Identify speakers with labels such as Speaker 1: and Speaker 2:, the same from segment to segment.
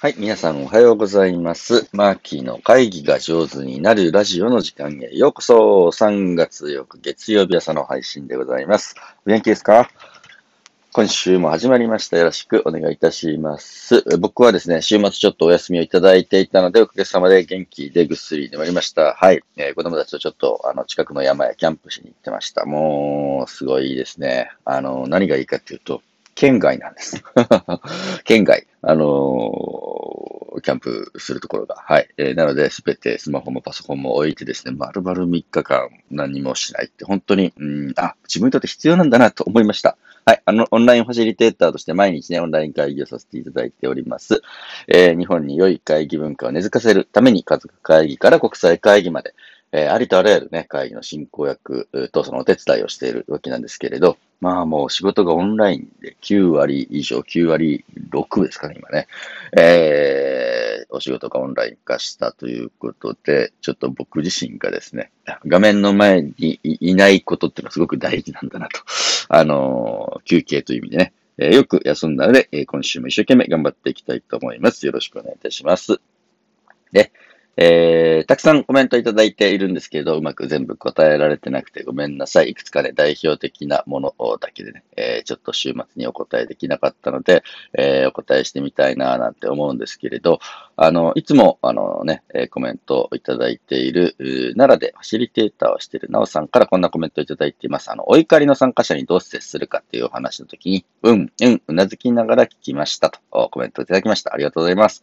Speaker 1: はい、皆さんおはようございます。マーキーの会議が上手になるラジオの時間へようこそ。3月4日月曜日朝の配信でございます。お元気ですか？今週も始まりました。よろしくお願いいたします。僕はですね、週末ちょっとお休みをいただいていたので、おかげさまで元気でぐっすり眠りました。はい。えー子供たちとちょっと、あの、近くの山へキャンプしに行ってました。もう、すごいですね。あの、何がいいかっていうと、県外なんです。県外。あのーキャンプするところが。はい。えーなので、すべてスマホもパソコンも置いてですね、丸々3日間何もしないって、本当に、うん、あ、自分にとって必要なんだなと思いました。はい。あの、オンラインファシリテーターとして毎日ね、オンライン会議をさせていただいております。えー日本に良い会議文化を根付かせるために、家族会議から国際会議まで、えーありとあらゆるね、会議の進行役とそのお手伝いをしているわけなんですけれど、まあもう仕事がオンラインで9割以上、9割6ですかね、今ね。えーお仕事がオンライン化したということで、ちょっと僕自身がですね、画面の前にいないことっていうのはすごく大事なんだなと。あのー休憩という意味でね、えーよく休んだので、え今週も一生懸命頑張っていきたいと思います。よろしくお願いいたします。で、えー、たくさんコメントいただいているんですけど、うまく全部答えられてなくてごめんなさい。いくつかね、代表的なものだけでね、えーちょっと週末にお答えできなかったので、えーお答えしてみたいななんて思うんですけれど、あの、いつも、あのね、コメントをいただいている、奈良でファシリテーターをしているなおさんからこんなコメントをいただいています。あの、お怒りの参加者にどう接するかっていうお話の時に、うん、うん、うなずきながら聞きましたと、コメントをいただきました。ありがとうございます。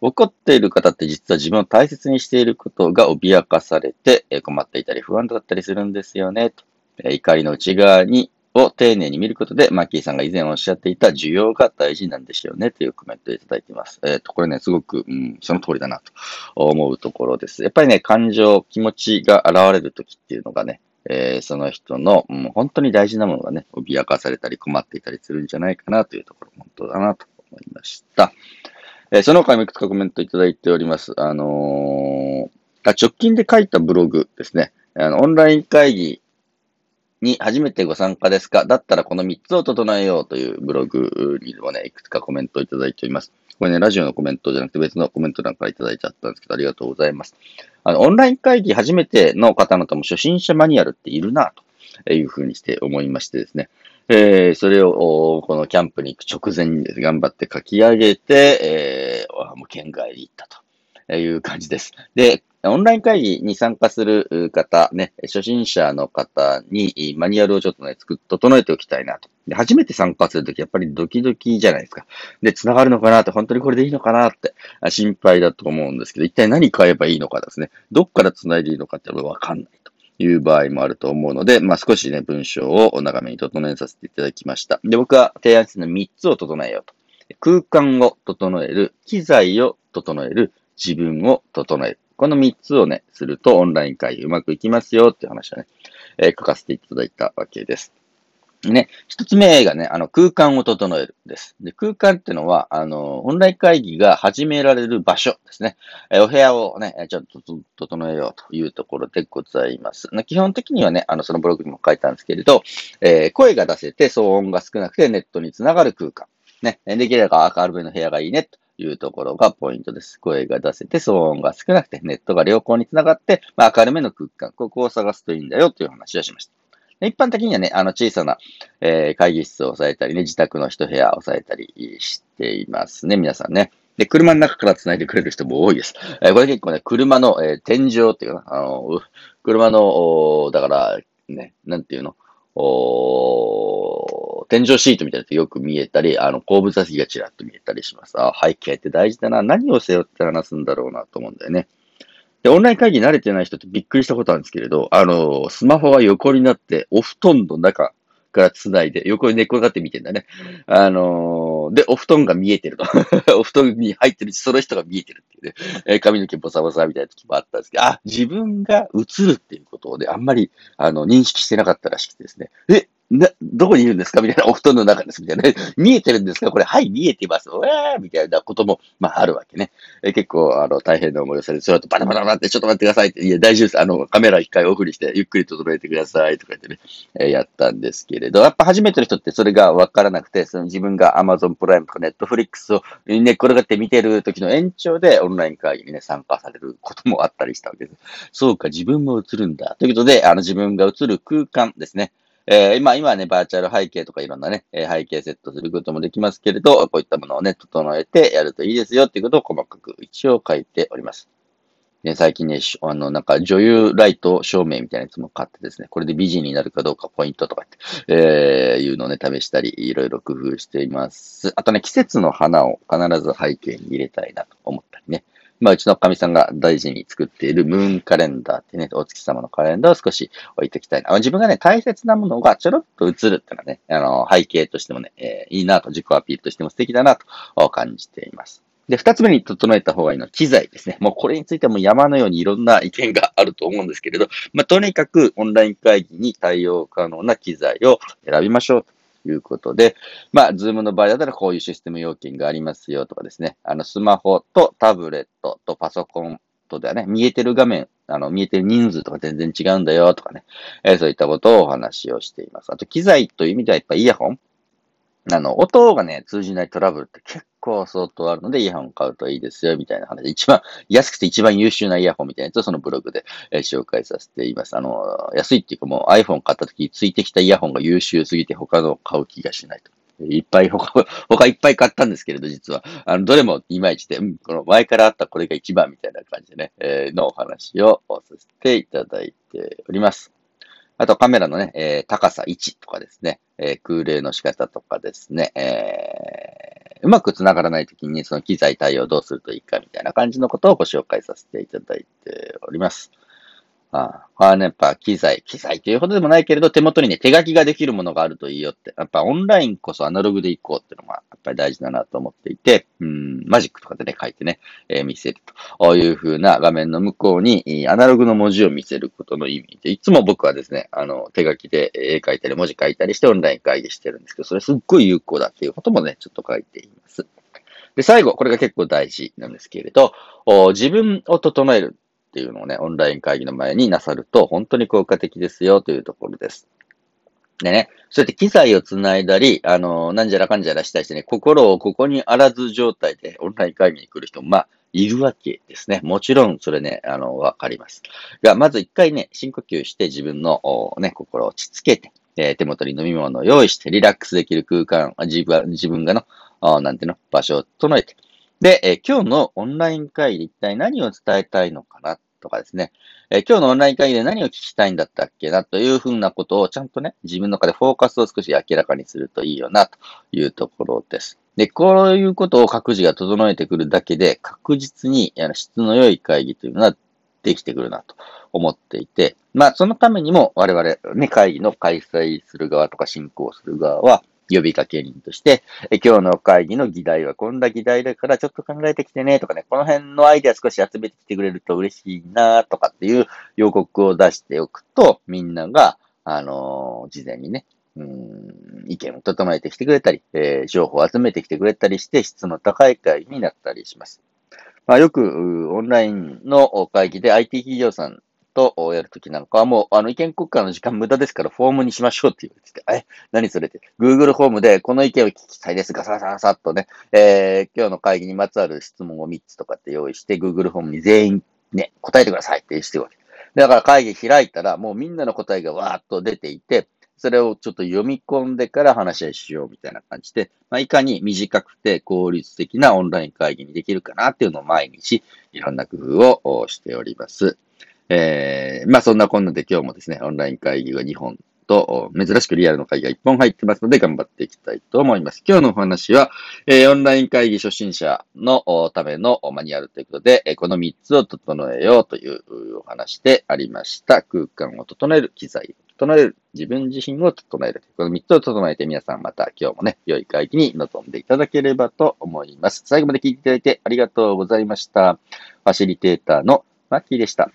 Speaker 1: 怒っている方って実は自分を大切にしていることが脅かされて困っていたり不安だったりするんですよね。と怒りの内側にを丁寧に見ることで、マッキーさんが以前おっしゃっていた需要が大事なんでしょうねというコメントをいただいています。えっ、と、これね、すごく、うん、その通りだなと思うところです。やっぱりね、感情、気持ちが現れるときっていうのがね、えーその人の、うん、本当に大事なものがね、脅かされたり困っていたりするんじゃないかなというところ、本当だなと思いました。えその他にもいくつかコメントいただいております。あのあ直近で書いたブログですね。あの、オンライン会議に初めてご参加ですか？だったらこの3つを整えようというブログにもね、いくつかコメントいただいております。これね、ラジオのコメントじゃなくて別のコメント欄かいただいちゃったんですけど、ありがとうございます。あの、オンライン会議初めての方々も初心者マニュアルっているな、というふうにして思いましてですね。えー、それを、このキャンプに行く直前にですね頑張って書き上げて、えー、もう県外に行ったという感じです。で、オンライン会議に参加する方、ね、初心者の方にマニュアルをちょっとね、作っ、整えておきたいなと。で初めて参加するとき、やっぱりドキドキじゃないですか。で、繋がるのかなって、本当にこれでいいのかなって、心配だと思うんですけど、一体何買えばいいのかですね。どっから繋いでいいのかってわかんない。いう場合もあると思うので、まあ、少しね、文章を長めに整えさせていただきました。で、僕は提案してるの3つを整えようと。空間を整える、機材を整える、自分を整える。この3つをね、するとオンライン会議うまくいきますよっていう話をね、えー書かせていただいたわけです。ね、一つ目がね、あの、空間を整えるです。で、空間ってのは、あの、オンライン会議が始められる場所ですね。えお部屋をね、ちょっと整えようというところでございます。基本的にはね、あの、そのブログにも書いたんですけれど、えー声が出せて騒音が少なくてネットにつながる空間。ね、できれば明るめの部屋がいいね、というところがポイントです。声が出せて騒音が少なくてネットが良好につながって、まあ、明るめの空間。ここを探すといいんだよという話をしました。一般的にはね、あの小さな、えー会議室を押さえたりね、自宅の一部屋を押さえたりしていますね、皆さんね。で、車の中から繋いでくれる人も多いです。えーこれ結構ね、車の、えー天井っていうかな、あの、車の、だから、ね、なんていうの、お天井シートみたいなのってよく見えたり、あの、後部座席がちらっと見えたりします。あ、背景って大事だな。何を背負って話すんだろうなと思うんだよね。で、オンライン会議慣れてない人ってびっくりしたことあるんですけれど、あの、スマホが横になって、お布団の中から繋いで、横に寝っ転がって見てんだね。あので、お布団が見えてると。お布団に入ってるし、その人が見えてるっていうね。えー髪の毛ボサボサみたいな時もあったんですけど、あ、自分が映るっていうことをね、あんまり、あの、認識してなかったらしくてですね。え、な、どこにいるんですか？みたいな、お布団の中です。みたいな。見えてるんですか？これ、はい、見えてます。うわーみたいなことも、まあ、あるわけね。え結構、あの、大変な思いをされて、それとバタバタバタって、ちょっと待ってくださいって、いや、大丈夫です。あの、カメラ一回オフにして、ゆっくり整えてくださいとか言ってね、え、やったんですけれど、やっぱ初めての人ってそれがわからなくて、その自分が Amazon プライムとか Netflix を寝っ転がって見てる時の延長でオンライン会議にね、参加されることもあったりしたわけです。そうか、自分も映るんだ。ということで、あの、自分が映る空間ですね。えー、今、今ね、バーチャル背景とかいろんなね、え背景セットすることもできますけれど、こういったものをね、整えてやるといいですよっていうことを細かく一応書いております。ね、最近ね、あの、なんか女優ライト照明みたいなやつも買ってですね、これで美人になるかどうかポイントとかって、えー、いうのをね、試したり、いろいろ工夫しています。あとね、季節の花を必ず背景に入れたいなと思ったりね。まあ、うちのカミさんが大事に作っているムーンカレンダーってね、お月様のカレンダーを少し置いておきたいな。自分がね、大切なものがちょろっと映るっていうのはね、あの、背景としてもね、えー、いいなと、自己アピールとしても素敵だなと感じています。で、二つ目に整えた方がいいのは機材ですね。もうこれについても山のようにいろんな意見があると思うんですけれど、まあ、とにかくオンライン会議に対応可能な機材を選びましょう。いうことで、まあ、 Zoom の場合だったらこういうシステム要件がありますよとかですね、あの、スマホとタブレットとパソコンとではね、見えてる画面、あの、見えてる人数とか全然違うんだよとかね、えー、そういったことをお話をしています。あと、機材という意味ではやっぱイヤホン。あの、音がね、通じないトラブルって結構相当あるので、イヤホン買うといいですよ、みたいな話。一番安くて一番優秀なイヤホンみたいなやつをそのブログで、えー、紹介させています。あの、安いっていうかもう iPhone 買った時ついてきたイヤホンが優秀すぎて他の買う気がしないと。いっぱい他、他いっぱい買ったんですけれど、実は。あの、どれもいまいちで、うん、この前からあったこれが一番みたいな感じでね、えー、のお話をさせていただいております。あとカメラのね、えー、高さ1とかですね、えー、空冷の仕方とかですね、えー、うまく繋がらないときにその機材対応どうするといいかみたいな感じのことをご紹介させていただいております。ああ、ね、やっぱ機材、機材というほどでもないけれど、手元にね、手書きができるものがあるといいよって。やっぱオンラインこそアナログでいこうっていうのが、やっぱり大事だなと思っていて、うん、マジックとかでね、書いてね、えー、見せるという風な画面の向こうに、アナログの文字を見せることの意味で、いつも僕はですね、あの、手書きで絵描いたり文字書いたりしてオンライン会議してるんですけど、それすっごい有効だっていうこともね、ちょっと書いています。で、最後、これが結構大事なんですけれど、自分を整えるっていうのをね、オンライン会議の前になさると本当に効果的ですよというところです。でね、そうやって機材をつないだり、あの、なんじゃらかんじゃらしたりしてね、心をここにあらず状態でオンライン会議に来る人も、まあ、いるわけですね。もちろん、それね、あの、わかります。が、まず一回ね、深呼吸して自分の、ね、心を落ち着けて、えー、手元に飲み物を用意してリラックスできる空間、自分自分がの、なんていうの、場所を整えて、で、え、今日のオンライン会議で一体何を伝えたいのかなとかですね、え、今日のオンライン会議で何を聞きたいんだったっけなというふうなことをちゃんとね、自分の中でフォーカスを少し明らかにするといいよなというところです。で、こういうことを各自が整えてくるだけで確実に質の良い会議というのはできてくるなと思っていて、まあそのためにも我々ね、会議の開催する側とか進行する側は、呼びかけ人として、え今日の会議の議題はこんな議題だからちょっと考えてきてねとかね、この辺のアイデア少し集めてきてくれると嬉しいなとかっていう予告を出しておくと、みんなが、あのー、事前にね、うん、意見を整えてきてくれたり、えー、情報を集めてきてくれたりして、質の高い会になったりします。まあ、よく、オンラインの会議で IT 企業さんとやるときなんかはもう、あの、意見交換の時間無駄ですからフォームにしましょうって言われてて、え、何それって、Google フォームでこの意見を聞きたいです。ガサガサガサっとね、えー、今日の会議にまつわる質問を3つとかって用意して、Google フォームに全員ね、答えてくださいってしてるわけ。だから会議開いたら、もうみんなの答えがわーっと出ていて、それをちょっと読み込んでから話し合いしようみたいな感じで、まあ、いかに短くて効率的なオンライン会議にできるかなっていうのを毎日いろんな工夫をしております。えー、まあそんなこんなで今日もですね、オンライン会議が2本と、珍しくリアルの会議が1本入ってますので頑張っていきたいと思います。今日のお話は、えー、オンライン会議初心者のためのマニュアルということで、この3つを整えようというお話でありました。空間を整える、機材を整える、自分自身を整える。この3つを整えて皆さんまた今日もね、良い会議に臨んでいただければと思います。最後まで聞いていただいてありがとうございました。ファシリテーターのマッキーでした。